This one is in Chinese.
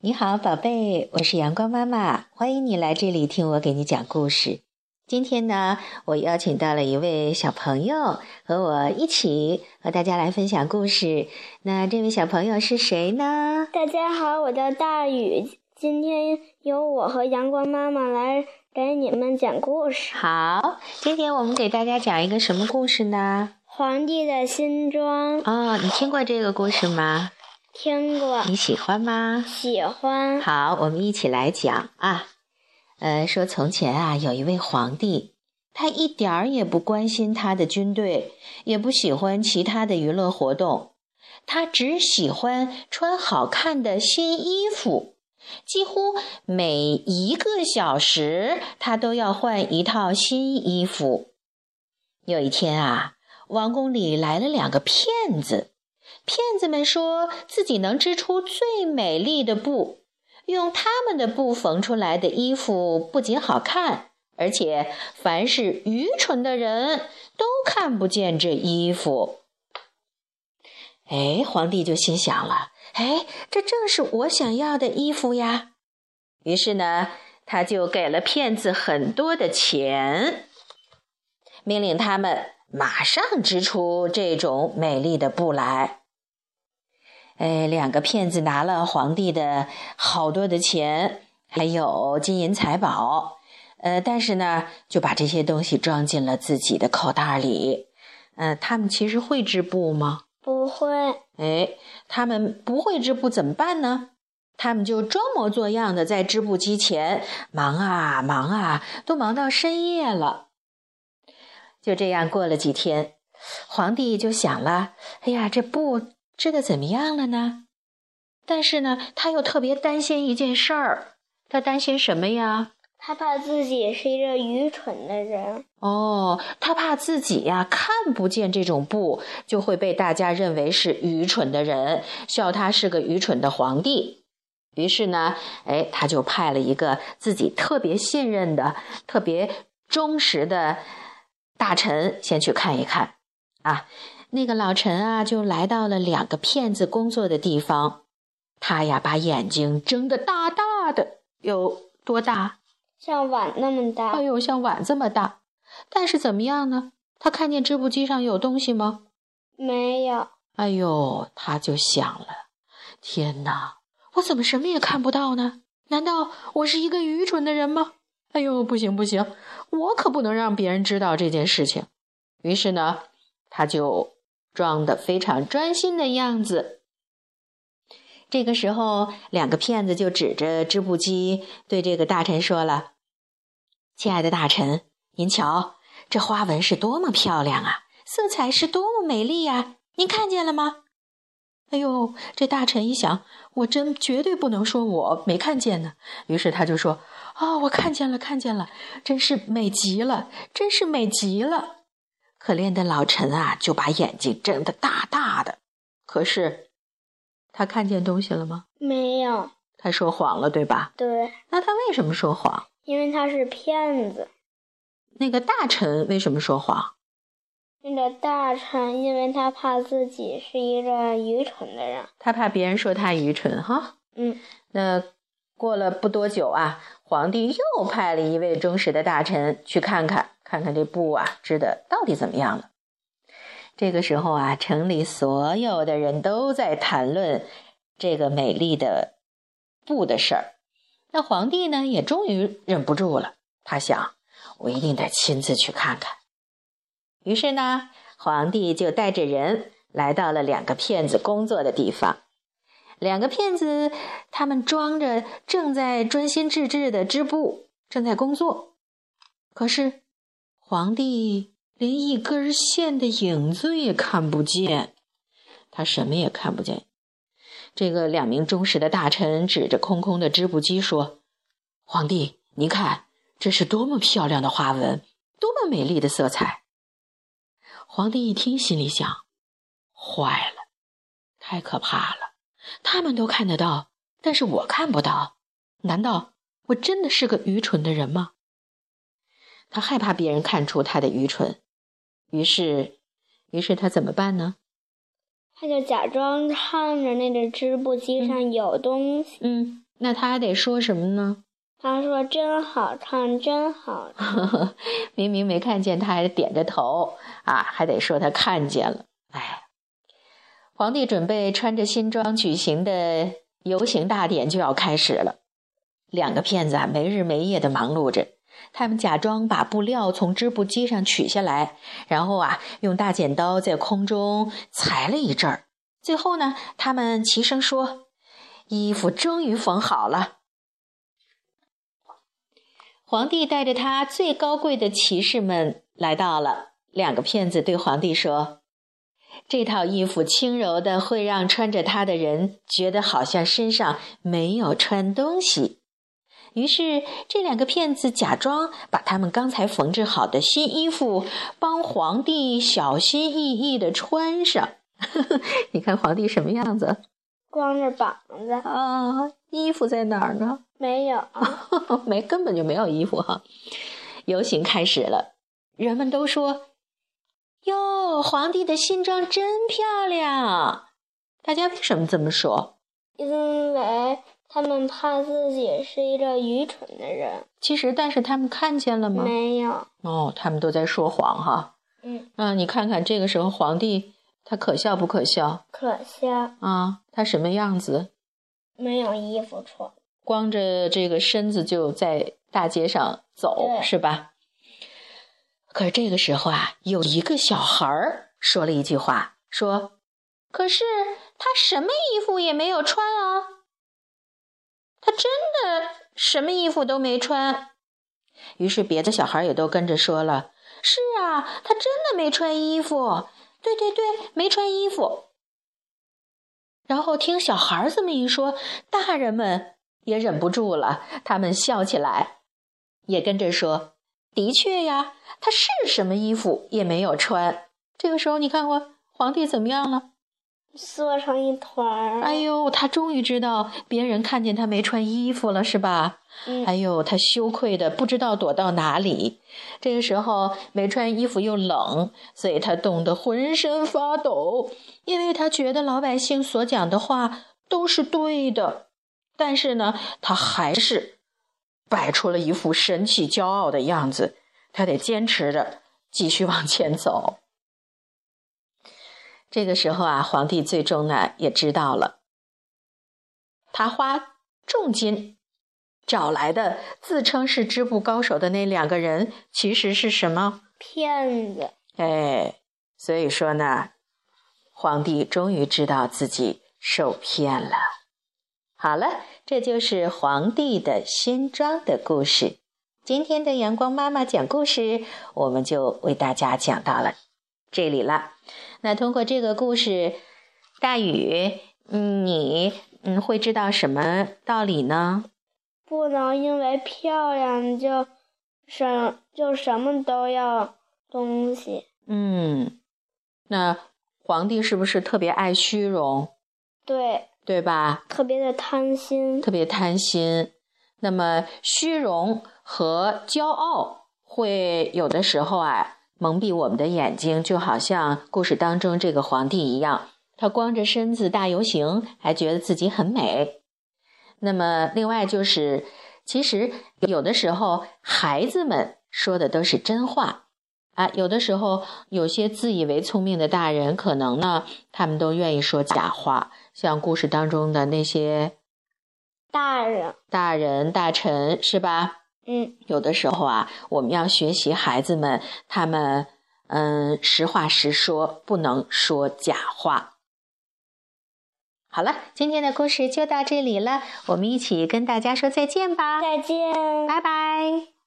你好，宝贝，我是阳光妈妈，欢迎你来这里听我给你讲故事。今天呢，我邀请到了一位小朋友和我一起和大家来分享故事。那这位小朋友是谁呢？大家好，我叫大宇，今天由我和阳光妈妈来给你们讲故事。好，今天我们给大家讲一个什么故事呢？皇帝的新装哦，你听过这个故事吗？听过，你喜欢吗？喜欢。好，我们一起来讲啊。呃，说从前啊，有一位皇帝，他一点儿也不关心他的军队，也不喜欢其他的娱乐活动，他只喜欢穿好看的新衣服，几乎每一个小时他都要换一套新衣服。有一天啊，王宫里来了两个骗子。骗子们说自己能织出最美丽的布，用他们的布缝出来的衣服不仅好看，而且凡是愚蠢的人都看不见这衣服。哎，皇帝就心想了：哎，这正是我想要的衣服呀！于是呢，他就给了骗子很多的钱，命令他们马上织出这种美丽的布来。哎，两个骗子拿了皇帝的好多的钱，还有金银财宝，呃，但是呢，就把这些东西装进了自己的口袋里。呃，他们其实会织布吗？不会。哎，他们不会织布怎么办呢？他们就装模作样的在织布机前忙啊忙啊，都忙到深夜了。就这样过了几天，皇帝就想了：哎呀，这布。织的怎么样了呢？但是呢，他又特别担心一件事儿。他担心什么呀？他怕自己是一个愚蠢的人。哦，他怕自己呀看不见这种布，就会被大家认为是愚蠢的人，笑他是个愚蠢的皇帝。于是呢，哎，他就派了一个自己特别信任的、特别忠实的大臣先去看一看。啊。那个老陈啊，就来到了两个骗子工作的地方。他呀，把眼睛睁得大大的，有多大？像碗那么大。哎呦，像碗这么大。但是怎么样呢？他看见织布机上有东西吗？没有。哎呦，他就想了：天哪，我怎么什么也看不到呢？难道我是一个愚蠢的人吗？哎呦，不行不行，我可不能让别人知道这件事情。于是呢，他就。装的非常专心的样子。这个时候，两个骗子就指着织布机对这个大臣说了：“亲爱的大臣，您瞧，这花纹是多么漂亮啊，色彩是多么美丽呀！您看见了吗？”哎呦，这大臣一想，我真绝对不能说我没看见呢。于是他就说：“啊，我看见了，看见了，真是美极了，真是美极了。”可怜的老陈啊，就把眼睛睁得大大的。可是，他看见东西了吗？没有。他说谎了，对吧？对。那他为什么说谎？因为他是骗子。那个大臣为什么说谎？那个大臣，因为他怕自己是一个愚蠢的人。他怕别人说他愚蠢，哈。嗯。那过了不多久啊，皇帝又派了一位忠实的大臣去看看。看看这布啊，织的到底怎么样了？这个时候啊，城里所有的人都在谈论这个美丽的布的事儿。那皇帝呢，也终于忍不住了，他想，我一定得亲自去看看。于是呢，皇帝就带着人来到了两个骗子工作的地方。两个骗子，他们装着正在专心致志的织布，正在工作，可是。皇帝连一根线的影子也看不见，他什么也看不见。这个两名忠实的大臣指着空空的织布机说：“皇帝，您看，这是多么漂亮的花纹，多么美丽的色彩。”皇帝一听，心里想：“坏了，太可怕了！他们都看得到，但是我看不到。难道我真的是个愚蠢的人吗？”他害怕别人看出他的愚蠢，于是，于是他怎么办呢？他就假装看着那个织布机上有东西。嗯，那他还得说什么呢？他说：“真好看，真好看。明明没看见，他还点着头啊，还得说他看见了。哎，皇帝准备穿着新装举行的游行大典就要开始了。两个骗子啊，没日没夜的忙碌着。他们假装把布料从织布机上取下来，然后啊，用大剪刀在空中裁了一阵儿。最后呢，他们齐声说：‘衣服终于缝好了。’皇帝带着他最高贵的骑士们来到了。两个骗子对皇帝说：“这套衣服轻柔的，会让穿着它的人觉得好像身上没有穿东西。”于是，这两个骗子假装把他们刚才缝制好的新衣服帮皇帝小心翼翼的穿上。你看皇帝什么样子？光着膀子啊！衣服在哪儿呢？没有，没，根本就没有衣服哈。游行开始了，人们都说：“哟，皇帝的新装真漂亮。”大家为什么这么说？因为他们怕自己是一个愚蠢的人。其实，但是他们看见了吗？没有。哦，他们都在说谎哈。嗯。啊，你看看这个时候皇帝他可笑不可笑？可笑。啊，他什么样子？没有衣服穿，光着这个身子就在大街上走，是吧？可这个时候啊，有一个小孩儿说了一句话，说：“可是他什么衣服也没有穿啊，他真的什么衣服都没穿。”于是别的小孩也都跟着说了：“是啊，他真的没穿衣服。对对对，没穿衣服。”然后听小孩这么一说，大人们也忍不住了，他们笑起来，也跟着说：“的确呀，他是什么衣服也没有穿。”这个时候，你看过皇帝怎么样了？缩成一团儿。哎呦，他终于知道别人看见他没穿衣服了，是吧？嗯。哎呦，他羞愧的不知道躲到哪里。这个时候没穿衣服又冷，所以他冻得浑身发抖，因为他觉得老百姓所讲的话都是对的。但是呢，他还是摆出了一副神气骄傲的样子。他得坚持着继续往前走。这个时候啊，皇帝最终呢也知道了，他花重金找来的自称是织布高手的那两个人，其实是什么骗子？哎，所以说呢，皇帝终于知道自己受骗了。好了，这就是皇帝的新装的故事。今天的阳光妈妈讲故事，我们就为大家讲到了这里了。那通过这个故事，大禹，嗯，你嗯会知道什么道理呢？不能因为漂亮就什就什么都要东西。嗯，那皇帝是不是特别爱虚荣？对，对吧？特别的贪心，特别贪心。那么虚荣和骄傲会有的时候啊。蒙蔽我们的眼睛，就好像故事当中这个皇帝一样，他光着身子大游行，还觉得自己很美。那么，另外就是，其实有的时候孩子们说的都是真话啊，有的时候有些自以为聪明的大人，可能呢，他们都愿意说假话，像故事当中的那些大人、大人、大臣，是吧？嗯，有的时候啊，我们要学习孩子们，他们嗯，实话实说，不能说假话。好了，今天的故事就到这里了，我们一起跟大家说再见吧，再见，拜拜。